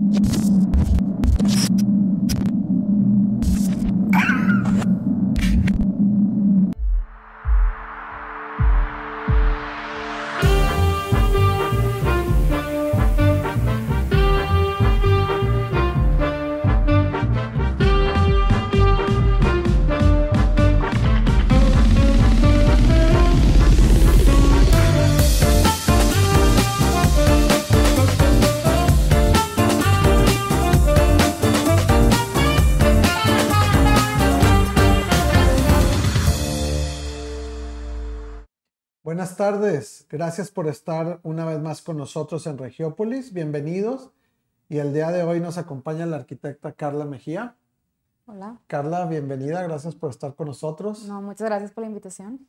you Buenas tardes, gracias por estar una vez más con nosotros en Regiópolis, bienvenidos. Y el día de hoy nos acompaña la arquitecta Carla Mejía. Hola. Carla, bienvenida, gracias por estar con nosotros. No, muchas gracias por la invitación.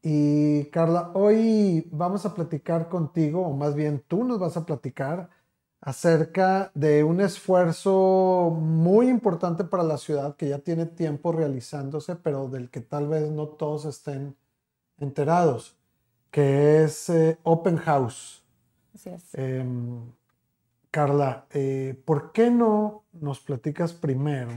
Y Carla, hoy vamos a platicar contigo, o más bien tú nos vas a platicar acerca de un esfuerzo muy importante para la ciudad que ya tiene tiempo realizándose, pero del que tal vez no todos estén enterados que es eh, Open House. Así es. Em, Carla, eh, ¿por qué no nos platicas primero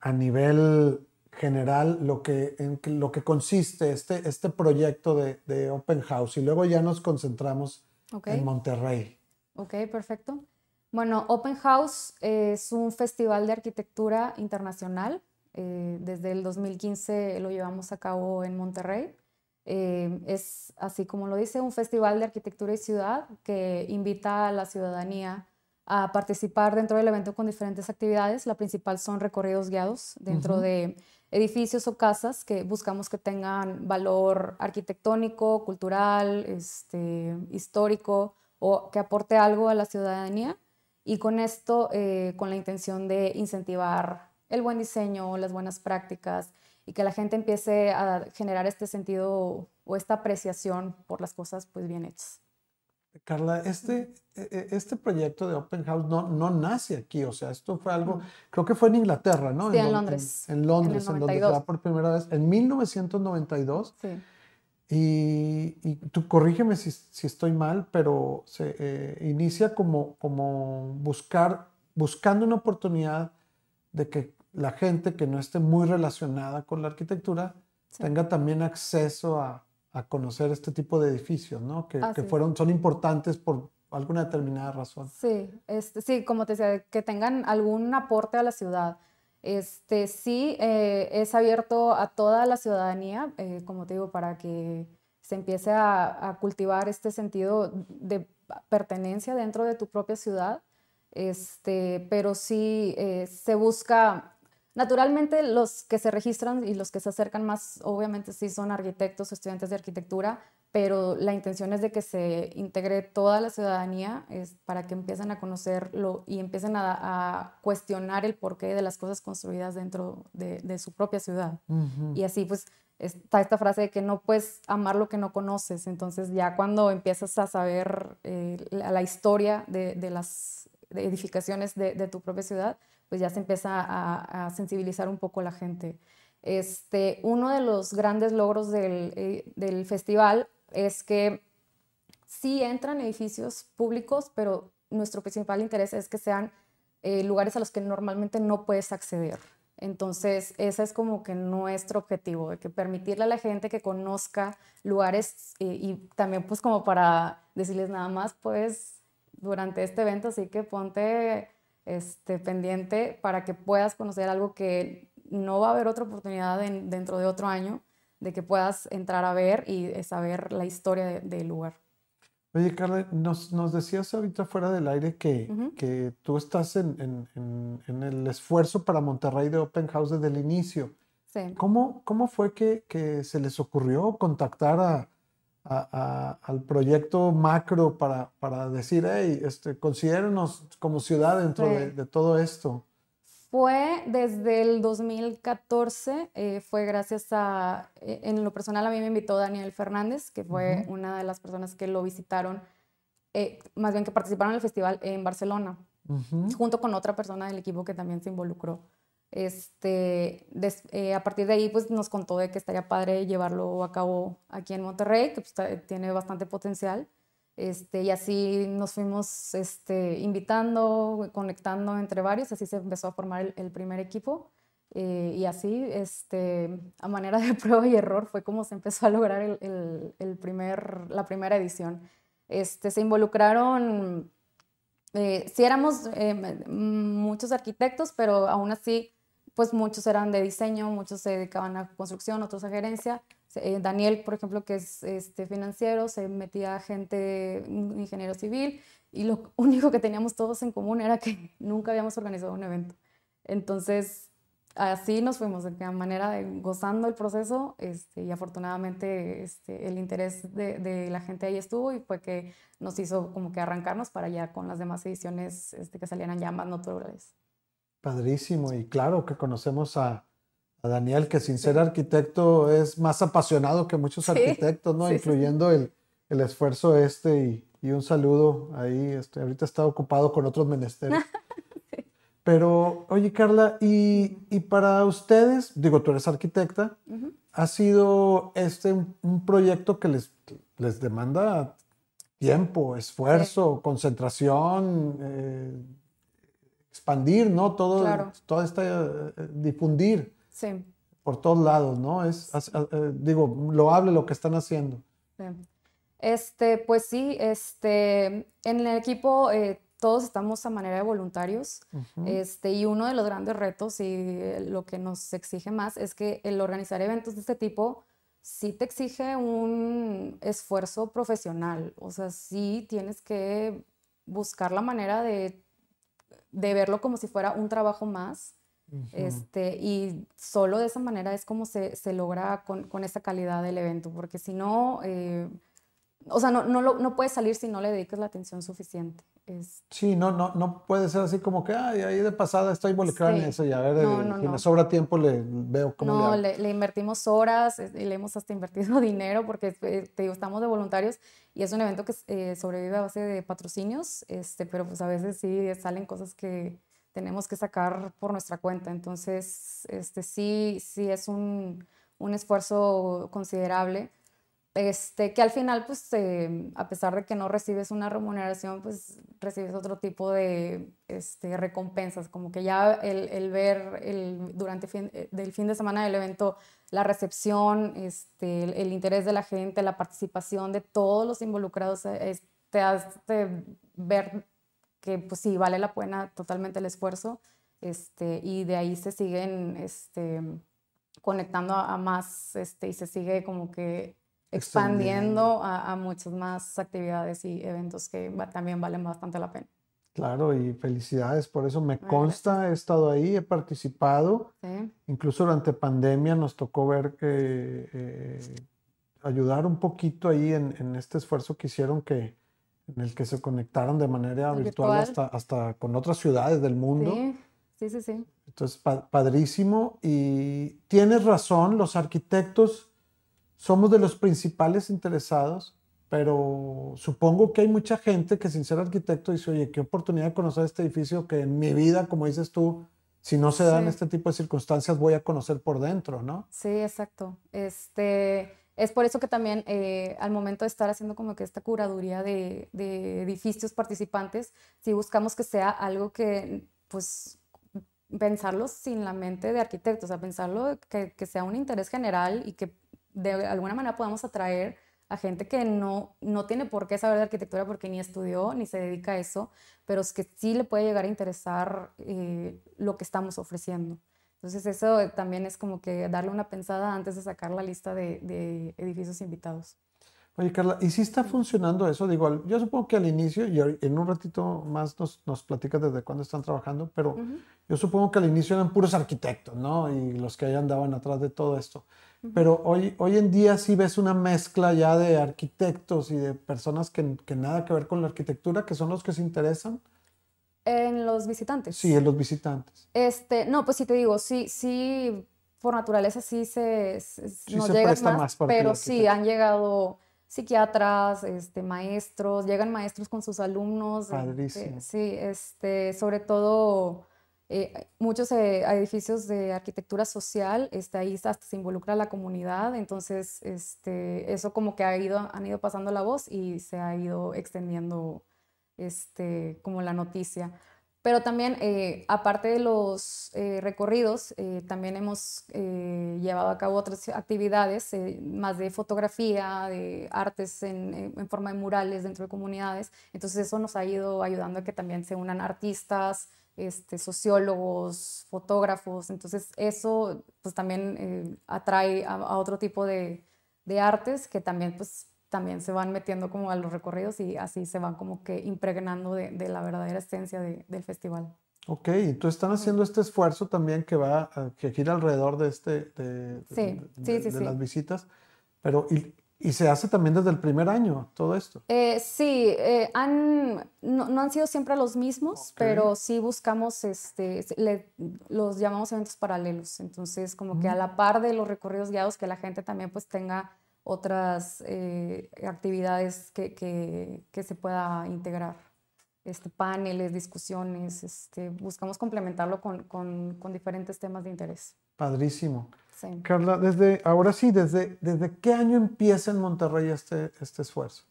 a nivel general lo que, en lo que consiste este, este proyecto de, Open House y luego ya nos concentramos en Monterrey? Ok, perfecto. Bueno, Open House es un festival de arquitectura internacional. Eh, desde el 2015 lo llevamos a cabo en Monterrey. Eh, es, así como lo dice, un festival de arquitectura y ciudad que invita a la ciudadanía a participar dentro del evento con diferentes actividades. La principal son recorridos guiados dentro de edificios o casas que buscamos que tengan valor arquitectónico, cultural, este, histórico o que aporte algo a la ciudadanía. Y con esto, eh, con la intención de incentivar el buen diseño, las buenas prácticas, y que la gente empiece a generar este sentido o esta apreciación por las cosas pues bien hechas. Carla, este, e, e, este proyecto de Open House no, no nace aquí, o sea, esto fue algo, creo que fue en Inglaterra, ¿no? Sí, en, Londres. En, Londres, en, donde se da por primera vez, en 1992. Sí. Y, y tú corrígeme si, si, estoy mal, pero se eh, inicia como, como buscar, buscando una oportunidad de que la gente que no esté muy relacionada con la arquitectura tenga también acceso a, conocer este tipo de edificios, ¿no? Que, fueron, son importantes por alguna determinada razón. Sí, este, sí, como te decía, que tengan algún aporte a la ciudad. Este, sí, eh, es abierto a toda la ciudadanía, eh, como te digo, para que se empiece a, a, cultivar este sentido de pertenencia dentro de tu propia ciudad. Este, pero sí eh, se busca Naturalmente, los que se registran y los que se acercan más, obviamente sí son arquitectos, estudiantes de arquitectura, pero la intención es de que se integre toda la ciudadanía es para que empiecen a conocerlo y empiecen a, cuestionar el porqué de las cosas construidas dentro de, su propia ciudad. Y así pues está esta frase de que no puedes amar lo que no conoces. Entonces ya cuando empiezas a saber eh, la, historia de, las edificaciones de tu propia ciudad, pues ya se empieza a, sensibilizar un poco la gente. Este, uno de los grandes logros del, eh, del, festival es que sí entran edificios públicos, pero nuestro principal interés es que sean eh, lugares a los que normalmente no puedes acceder. Entonces, ese es como que nuestro objetivo, de que permitirle a la gente que conozca lugares eh, y también pues como para decirles nada más, pues durante este evento, así que ponte este, pendiente para que puedas conocer algo que no va a haber otra oportunidad dentro de otro año, de que puedas entrar a ver y saber la historia del lugar. Oye, Carla, nos, nos, decías ahorita fuera del aire que, que tú estás en, en, en, el esfuerzo para Monterrey de Open House desde el inicio. Sí. ¿Cómo, cómo fue que, que se les ocurrió contactar a, al proyecto macro para, para decir, hey, este, considérenos como ciudad dentro de, todo esto? Fue desde el 2014, eh, fue gracias a, eh, en lo personal a mí me invitó Daniel Fernández, que fue una de las personas que lo visitaron, eh, más bien que participaron en el festival en Barcelona, junto con otra persona del equipo que también se involucró. Este, eh, a partir de ahí, pues nos contó de que estaría padre llevarlo a cabo aquí en Monterrey, que pues, tiene bastante potencial. Este, y así nos fuimos este, invitando, conectando entre varios, así se empezó a formar el, primer equipo. Eh, y así, este, a manera de prueba y error, fue como se empezó a lograr el, el, primer, la primera edición. Este, se involucraron, eh, sí éramos eh, muchos arquitectos, pero aún así, pues muchos eran de diseño, muchos se dedicaban a construcción, otros a gerencia. Eh, Daniel, por ejemplo, que es este, financiero, se metía gente, ingeniero civil, y lo único que teníamos todos en común era que nunca habíamos organizado un evento. Entonces, así nos fuimos, de manera de gozando el proceso, este, y afortunadamente este, el interés de, de, la gente ahí estuvo y fue que nos hizo como que arrancarnos para ya con las demás ediciones este, que salieran ya más naturales. Padrísimo, y claro que conocemos a, a Daniel, que sin ser arquitecto es más apasionado que muchos arquitectos, ¿no? Incluyendo El, el, esfuerzo este y, y, un saludo ahí. Este, ahorita está ocupado con otros menesteres. Pero, oye, Carla, y, y, para ustedes, digo, tú eres arquitecta, ¿ha sido este un, proyecto que les, les demanda tiempo, esfuerzo, concentración, eh, expandir, ¿no? Todo, claro. todo este, eh, difundir. Sí. Por todos lados, ¿no? Es, eh, digo, lo hable lo que están haciendo. Este, pues sí, este, en el equipo eh, todos estamos a manera de voluntarios, este, y uno de los grandes retos y lo que nos exige más es que el organizar eventos de este tipo sí te exige un esfuerzo profesional, o sea, sí tienes que buscar la manera de, de verlo como si fuera un trabajo más, este, y solo de esa manera es como se, se logra con, con, esa calidad del evento, porque si no, eh, o sea, no, no, no puedes salir si no le dedicas la atención suficiente. Es... Sí, no, no, no puede ser así como que, ay, ahí de pasada estoy involucrada en eso y a ver, eh, si me sobra tiempo le veo cómo no, le, le, invertimos horas y le hemos hasta invertido dinero porque eh, te digo, estamos de voluntarios y es un evento que sobrevive a base de patrocinios, este, pero pues a veces sí salen cosas que tenemos que sacar por nuestra cuenta. Entonces, este, sí, sí es un, un esfuerzo considerable. Este, que al final, pues, eh, a pesar de que no recibes una remuneración, pues recibes otro tipo de este, recompensas, como que ya el, el ver el, durante fin, eh, del fin de semana del evento la recepción, este, el, interés de la gente, la participación de todos los involucrados, eh, te hace ver que pues sí, vale la pena totalmente el esfuerzo, este, y de ahí se siguen este, conectando a, más, este, y se sigue como que expandiendo a, a, muchas más actividades y eventos que también valen bastante la pena. Claro, y felicidades, por eso me consta, he estado ahí, he participado, sí. incluso durante pandemia nos tocó ver que eh, ayudar un poquito ahí en, en, este esfuerzo que hicieron que, en el que se conectaron de manera virtual, Hasta, hasta con otras ciudades del mundo. Sí, sí, sí. Entonces, padrísimo. Y tienes razón, los arquitectos somos de los principales interesados, pero supongo que hay mucha gente que sin ser arquitecto dice, oye, qué oportunidad de conocer este edificio que en mi vida, como dices tú, si no se dan este tipo de circunstancias, voy a conocer por dentro, ¿no? Sí, exacto. Este, es por eso que también eh, al momento de estar haciendo como que esta curaduría de, edificios participantes, si buscamos que sea algo que, pues, pensarlo sin la mente de arquitectos, o sea, pensarlo que, que sea un interés general y que de alguna manera podamos atraer a gente que no, no tiene por qué saber de arquitectura porque ni estudió ni se dedica a eso, pero es que sí le puede llegar a interesar eh, lo que estamos ofreciendo. Entonces eso también es como que darle una pensada antes de sacar la lista de, edificios invitados. Oye, Carla, ¿y si está funcionando eso? Digo, yo supongo que al inicio, y en un ratito más nos, nos platicas desde cuándo están trabajando, pero yo supongo que al inicio eran puros arquitectos, ¿no? Y los que ahí andaban atrás de todo esto. Pero hoy, hoy en día sí ves una mezcla ya de arquitectos y de personas que, que nada que ver con la arquitectura, que son los que se interesan. En los visitantes. Sí, en los visitantes. Este, no, pues sí te digo, sí, sí, por naturaleza sí se, nos llega más, pero sí han llegado psiquiatras, este, maestros, llegan maestros con sus alumnos. Padrísimo. sí, este, sobre todo eh, muchos eh, edificios de arquitectura social, este, ahí hasta se involucra la comunidad, entonces este, eso como que ha ido, han ido pasando la voz y se ha ido extendiendo este, como la noticia. Pero también, eh, aparte de los recorridos, también hemos llevado a cabo otras actividades, más de fotografía, de artes en, forma de murales dentro de comunidades. Entonces eso nos ha ido ayudando a que también se unan artistas, este, sociólogos, fotógrafos, entonces eso pues también eh, atrae a, otro tipo de, de, artes que también pues también se van metiendo como a los recorridos y así se van como que impregnando de, de la verdadera esencia del festival. Ok, entonces están haciendo este esfuerzo también que va, que gira alrededor de este, de, sí, sí, sí, de las visitas, pero y, y se hace también desde el primer año, todo esto. Eh, sí, eh, han, no, han sido siempre los mismos, pero sí buscamos, este, los llamamos eventos paralelos. Entonces, como que a mm. la par de los recorridos guiados, que la gente también pues tenga otras eh, actividades que, que, que, se pueda integrar. Este, paneles, discusiones, este, buscamos complementarlo con, con, con diferentes temas de interés. Padrísimo. Carla, desde, ahora sí, desde, ¿desde qué año empieza en Monterrey este, este esfuerzo?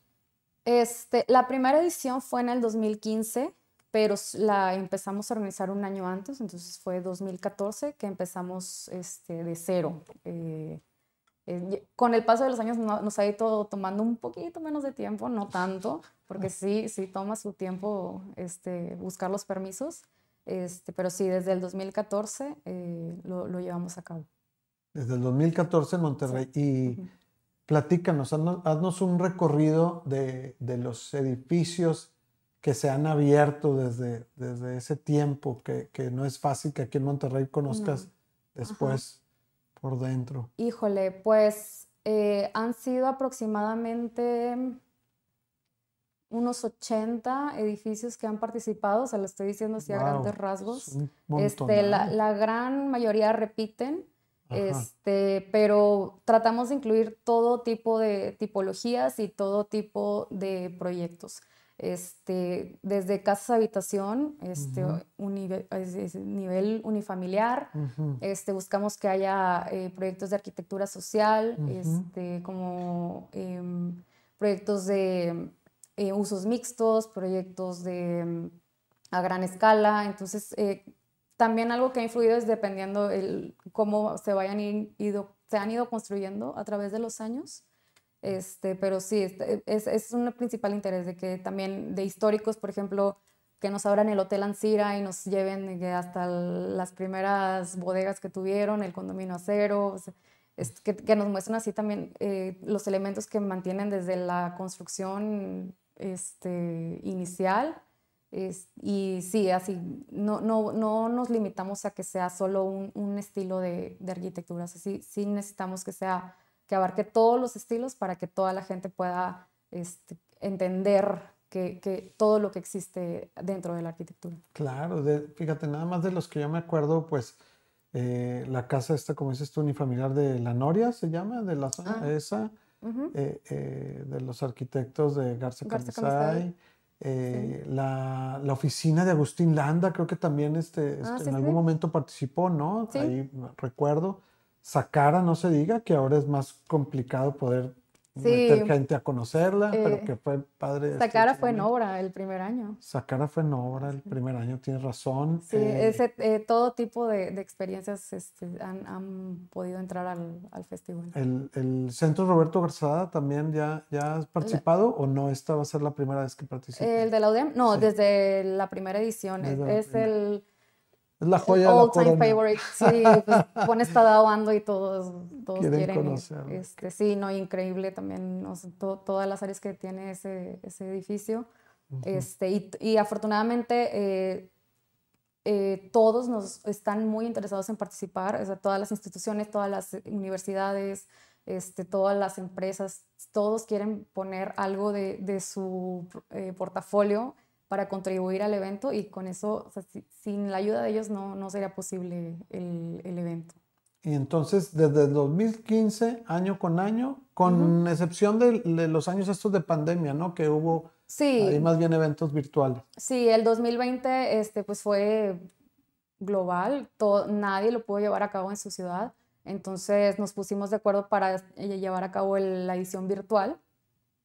Este, la primera edición fue en el 2015, pero la empezamos a organizar un año antes, entonces fue 2014 que empezamos este, de cero. Eh, eh, con el paso de los años nos ha ido tomando un poquito menos de tiempo, no tanto, porque sí, sí toma su tiempo este, buscar los permisos, este, pero sí, desde el 2014 eh, lo, lo llevamos a cabo. Desde el 2014 en Monterrey. Y platícanos, haznos, un recorrido de, los edificios que se han abierto desde, desde ese tiempo, que, no es fácil que aquí en Monterrey conozcas después por dentro. Híjole, pues eh, han sido aproximadamente unos 80 edificios que han participado, o sea, lo estoy diciendo así a grandes rasgos. Este, la, la, gran mayoría repiten. Este, pero tratamos de incluir todo tipo de tipologías y todo tipo de proyectos. Este, desde casas habitación, este, nivel unifamiliar, este, buscamos que haya eh, proyectos de arquitectura social, este, como em, proyectos de eh, usos mixtos, proyectos de em, a gran escala. Entonces, eh, también algo que ha influido es dependiendo el, cómo se, vayan ido, se han ido construyendo a través de los años. Este, pero sí, este, es, es un principal interés de que también de históricos, por ejemplo, que nos abran el Hotel Ancira y nos lleven hasta las primeras bodegas que tuvieron, el condominio acero, que, que, nos muestren así también eh, los elementos que mantienen desde la construcción este, inicial y sí, así, no, no, no nos limitamos a que sea solo un, un estilo de, de arquitectura, sí, sí necesitamos que sea, que abarque todos los estilos para que toda la gente pueda este, entender que, que, todo lo que existe dentro de la arquitectura. Claro, fíjate, nada más de los que yo me acuerdo, pues eh, la casa esta, como dices tú, unifamiliar de La Noria, se llama, de la zona, ah, esa, eh, eh, de los arquitectos de Garza, Garza la, la, oficina de Agustín Landa, creo que también este, ah, este en algún momento participó, ¿no? Ahí recuerdo. Sacara, no se diga, que ahora es más complicado poder meter gente a conocerla, pero eh, que fue padre. Sacara fue en obra el primer año. Sacara fue en obra el primer año, tienes razón. Sí, eh, ese, eh, todo tipo de, de experiencias este, han, han, podido entrar al, al festival. El, el, Centro Roberto Garzada también ya, ya has participado o no? ¿Esta va a ser la primera vez que participas? ¿El de la UDEM? No, desde la primera edición. es el es la joya All time favorite, sí, pues pones Tadao y todos, todos quieren, este, sí, no, increíble también, todas las áreas que tiene ese, ese edificio. este, y, y, afortunadamente eh, eh, todos nos están muy interesados en participar, o sea, todas las instituciones, todas las universidades, este, todas las empresas, todos quieren poner algo de, de su eh, portafolio para contribuir al evento y con eso, sin la ayuda de ellos no, no sería posible el, el, evento. Y entonces, desde 2015, año con año, con excepción de, de, los años estos de pandemia, ¿no? Que hubo sí. más bien eventos virtuales. Sí, el 2020 este, pues fue global, todo, nadie lo pudo llevar a cabo en su ciudad. Entonces nos pusimos de acuerdo para llevar a cabo la edición virtual.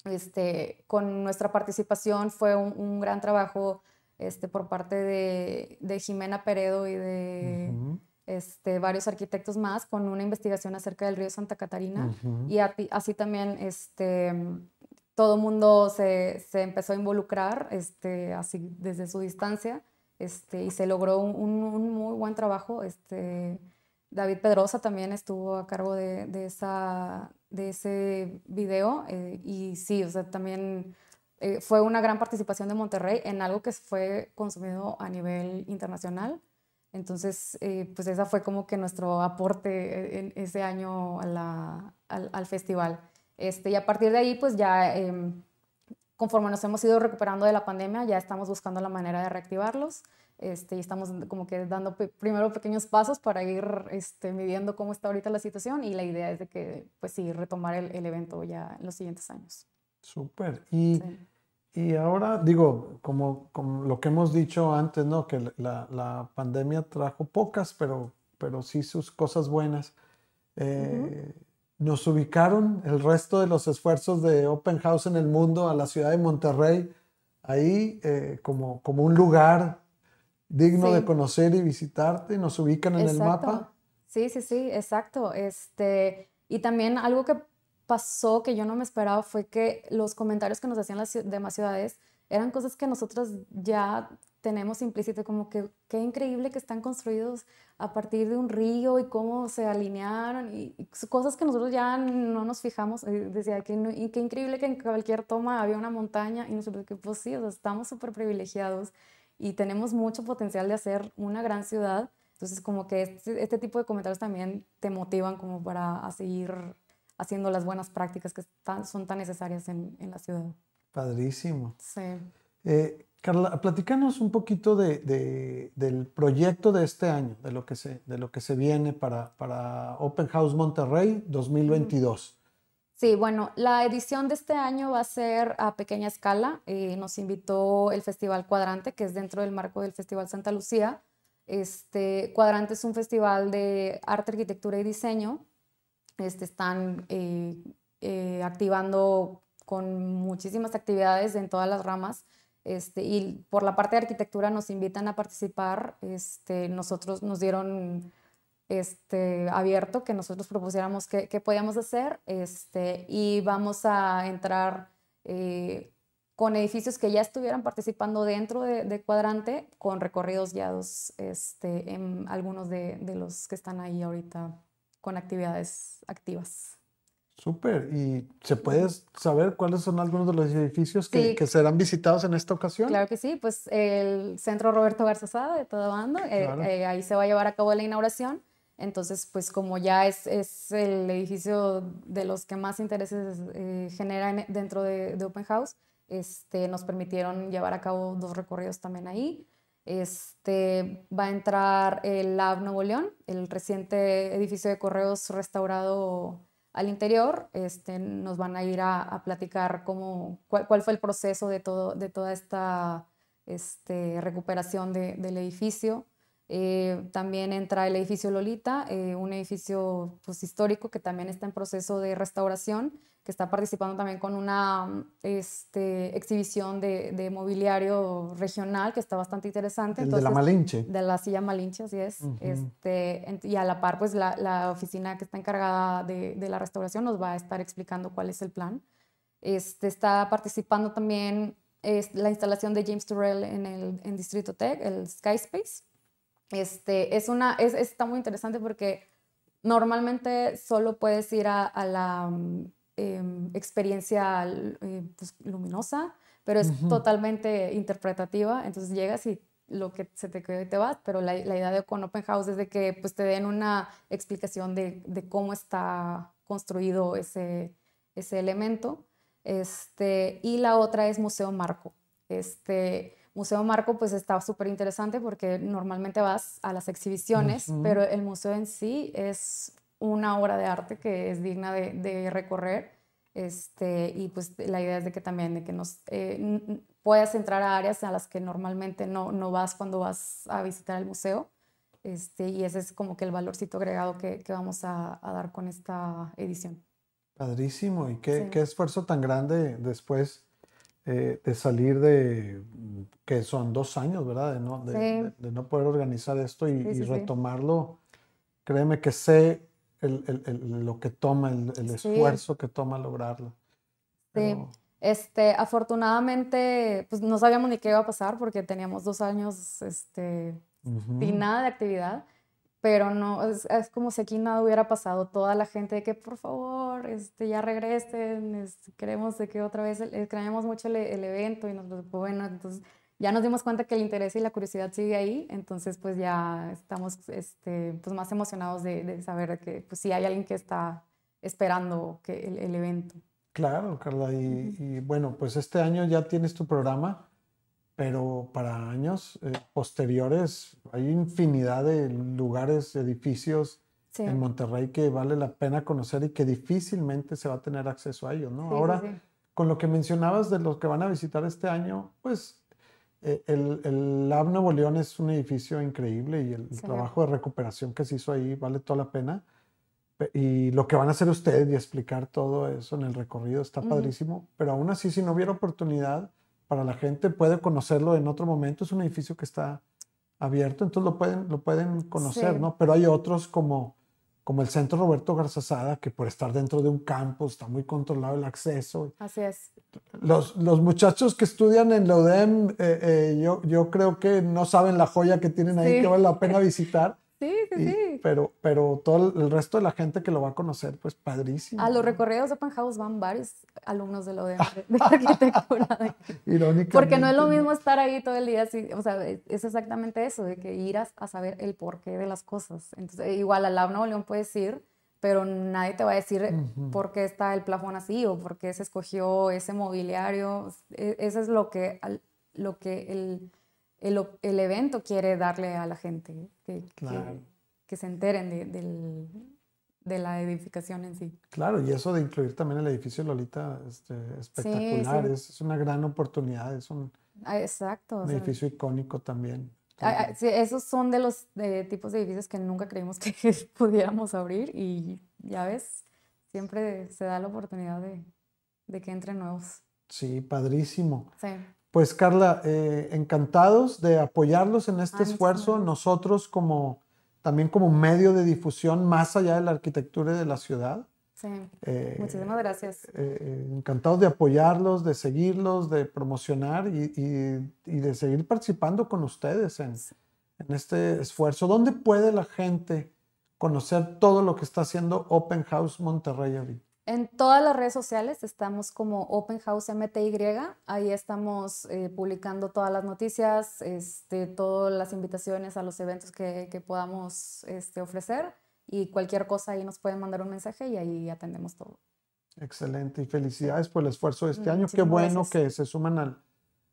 Este, con nuestra participación fue un, gran trabajo este, por parte de, de, Jimena Peredo y de este, varios arquitectos más con una investigación acerca del río Santa Catarina. Y así también este, todo el mundo se, se, empezó a involucrar este, así desde su distancia este, y se logró un, un, muy buen trabajo. Este, David Pedrosa también estuvo a cargo de, de esa, de ese video eh, y sí, o sea, también eh, fue una gran participación de Monterrey en algo que fue consumido a nivel internacional. Entonces, eh, pues esa fue como que nuestro aporte en ese año al, al, festival. Este, y a partir de ahí, pues ya em, conforme nos hemos ido recuperando de la pandemia, ya estamos buscando la manera de reactivarlos. Este, y estamos como que dando primero pequeños pasos para ir este, midiendo cómo está ahorita la situación y la idea es de que, pues sí, retomar el, el evento ya en los siguientes años. Súper. Y, y, ahora, digo, como, como, lo que hemos dicho antes, ¿no? Que la, la, pandemia trajo pocas, pero, pero sí sus cosas buenas. Eh, nos ubicaron el resto de los esfuerzos de Open House en el mundo a la ciudad de Monterrey, ahí eh, como, como un lugar digno de conocer y visitarte, nos ubican en el mapa. Sí, sí, sí, exacto. Este, y también algo que pasó que yo no me esperaba fue que los comentarios que nos hacían las demás ciudades eran cosas que nosotros ya tenemos implícito, como que qué increíble que están construidos a partir de un río y cómo se alinearon y, cosas que nosotros ya no nos fijamos. Decía que y qué increíble que en cualquier toma había una montaña y nosotros que pues sí, estamos súper privilegiados y tenemos mucho potencial de hacer una gran ciudad. Entonces como que este, este tipo de comentarios también te motivan como para seguir haciendo las buenas prácticas que son tan necesarias en, en la ciudad. Padrísimo. Sí. Eh, Carla, platícanos un poquito de, del proyecto de este año, de lo que se, de lo que se viene para, para Open House Monterrey 2022. Sí, bueno, la edición de este año va a ser a pequeña escala. Eh, nos invitó el Festival Cuadrante, que es dentro del marco del Festival Santa Lucía. Este, Cuadrante es un festival de arte, arquitectura y diseño. Este, están eh, eh, activando con muchísimas actividades en todas las ramas este, y por la parte de arquitectura nos invitan a participar. Este, nosotros nos dieron este, abierto que nosotros propusiéramos qué, podíamos hacer este, y vamos a entrar eh, con edificios que ya estuvieran participando dentro de, Cuadrante con recorridos guiados este, en algunos de, de los que están ahí ahorita con actividades activas. Súper. ¿Y se puede saber cuáles son algunos de los edificios que, que, serán visitados en esta ocasión? Claro que sí. Pues el Centro Roberto Garzazada de todo bando, eh, eh, ahí se va a llevar a cabo la inauguración. Entonces, pues como ya es, el edificio de los que más intereses eh, genera dentro de, de, Open House, este, nos permitieron llevar a cabo dos recorridos también ahí. Este, va a entrar el Lab Nuevo León, el reciente edificio de correos restaurado al interior, este, nos van a ir a, platicar cómo, cuál, fue el proceso de, todo, de toda esta este, recuperación del edificio. Eh, también entra el edificio Lolita, eh, un edificio pues, histórico que también está en proceso de restauración, que está participando también con una este, exhibición de, mobiliario regional que está bastante interesante. de la Malinche. De la silla Malinche, así es. este, y a la par, pues la, la oficina que está encargada de, de, la restauración nos va a estar explicando cuál es el plan. Este, está participando también es la instalación de James Turrell en el en Distrito Tech, el Skyspace este, es una, es, está muy interesante porque normalmente solo puedes ir a, la mm, em, experiencia eh, pues, luminosa, pero es totalmente interpretativa. Entonces llegas y lo que se te quedó y te vas, pero la, la, idea de con Open House es de que pues, te den una explicación de, de cómo está construido ese, ese elemento. Este, y la otra es Museo Marco. Este, Museo Marco pues está súper interesante porque normalmente vas a las exhibiciones, pero el museo en sí es una obra de arte que es digna de, recorrer. Este, y pues la idea es de que también de que nos eh, puedas entrar a áreas a las que normalmente no, no vas cuando vas a visitar el museo. Este, y ese es como que el valorcito agregado que, que vamos a, a, dar con esta edición. Padrísimo, y qué, qué esfuerzo tan grande después eh, de salir de, que son dos años, ¿verdad? De no, de, no poder organizar esto y, retomarlo. Créeme que sé el, el, lo que toma, el, esfuerzo que toma lograrlo. Sí. Este, afortunadamente, pues no sabíamos ni qué iba a pasar porque teníamos dos años este, sin nada de actividad, pero no, es, como si aquí nada hubiera pasado. Toda la gente de que por favor, este, ya regresen, queremos de que otra vez, eh, creemos mucho el, evento y nos, pues, bueno, entonces ya nos dimos cuenta que el interés y la curiosidad sigue ahí, entonces pues ya estamos este, pues más emocionados de, de saber que pues sí hay alguien que está esperando que el evento. Claro, Carla. Y, bueno, pues este año ya tienes tu programa, pero para años eh, posteriores hay infinidad de lugares, edificios en Monterrey que vale la pena conocer y que difícilmente se va a tener acceso a ellos, ¿no? Ahora, con lo que mencionabas de los que van a visitar este año, pues eh, el, el, Lab Nuevo León es un edificio increíble y el trabajo de recuperación que se hizo ahí vale toda la pena. Y lo que van a hacer ustedes y explicar todo eso en el recorrido está padrísimo, pero aún así si no hubiera oportunidad para la gente puede conocerlo en otro momento, es un edificio que está abierto, entonces lo pueden, lo pueden conocer, ¿no? Pero hay otros como, como el Centro Roberto Garzazada, que por estar dentro de un campus está muy controlado el acceso. Así es. Los, los muchachos que estudian en la UDEM, eh, eh, yo, yo creo que no saben la joya que tienen ahí que vale la pena visitar. Sí, sí, sí. Pero, pero todo el resto de la gente que lo va a conocer, pues padrísimo. A los recorridos de Open House van varios alumnos de, lo de, de arquitectura. Irónicamente. Porque no es lo mismo estar ahí todo el día, o sea, es exactamente eso, de que ir a, saber el porqué de las cosas. Entonces, igual al Lab Nuevo León puedes ir, pero nadie te va a decir por qué está el plafón así o por qué se escogió ese mobiliario. E, eso es lo que, lo que el el, el evento quiere darle a la gente, que, que, se enteren de, del, de, la edificación en sí. Claro, y eso de incluir también el edificio Lolita este, espectacular, Es, es, una gran oportunidad, es un, ah, Exacto, edificio icónico también. Ah, ah, sí, esos son de los tipos de edificios que nunca creímos que pudiéramos abrir y ya ves, siempre se da la oportunidad de, de que entren nuevos. Sí, padrísimo. Sí. Pues Carla, eh, encantados de apoyarlos en este esfuerzo. Nosotros como también como medio de difusión más allá de la arquitectura de la ciudad. Sí. Eh, Muchísimas gracias. Eh, encantados de apoyarlos, de seguirlos, de promocionar y, de seguir participando con ustedes en, en, este esfuerzo. ¿Dónde puede la gente conocer todo lo que está haciendo Open House Monterrey ahorita? En todas las redes sociales estamos como Open House MTY, ahí estamos eh, publicando todas las noticias, este, todas las invitaciones a los eventos que, que, podamos este, ofrecer y cualquier cosa ahí nos pueden mandar un mensaje y ahí atendemos todo. Excelente y felicidades por el esfuerzo de este año. Qué bueno que se suman al,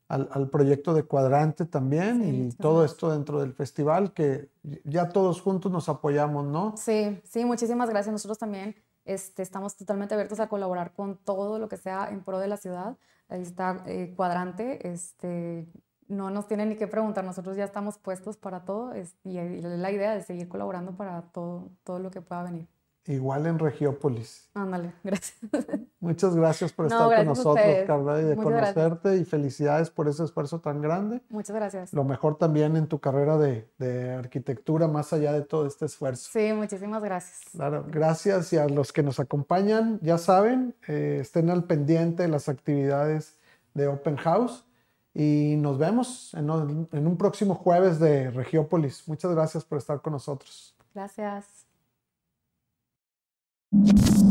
al, al, proyecto de Cuadrante también y todo esto dentro del festival, que ya todos juntos nos apoyamos, ¿no? Sí, sí, muchísimas gracias. Nosotros también este, estamos totalmente abiertos a colaborar con todo lo que sea en pro de la ciudad. Ahí está eh, Cuadrante, este, no nos tienen ni que preguntar, nosotros ya estamos puestos para todo y, y la idea de seguir colaborando para todo, todo lo que pueda venir. Igual en Regiópolis. Ándale, gracias. Muchas gracias por estar con nosotros, Carla, y de conocerte y felicidades por ese esfuerzo tan grande. Muchas gracias. Lo mejor también en tu carrera de, de arquitectura, más allá de todo este esfuerzo. Sí, muchísimas gracias. Claro, gracias y a los que nos acompañan, ya saben, eh, estén al pendiente de las actividades de Open House y nos vemos en, en un próximo jueves de Regiópolis. Muchas gracias por estar con nosotros. Gracias. You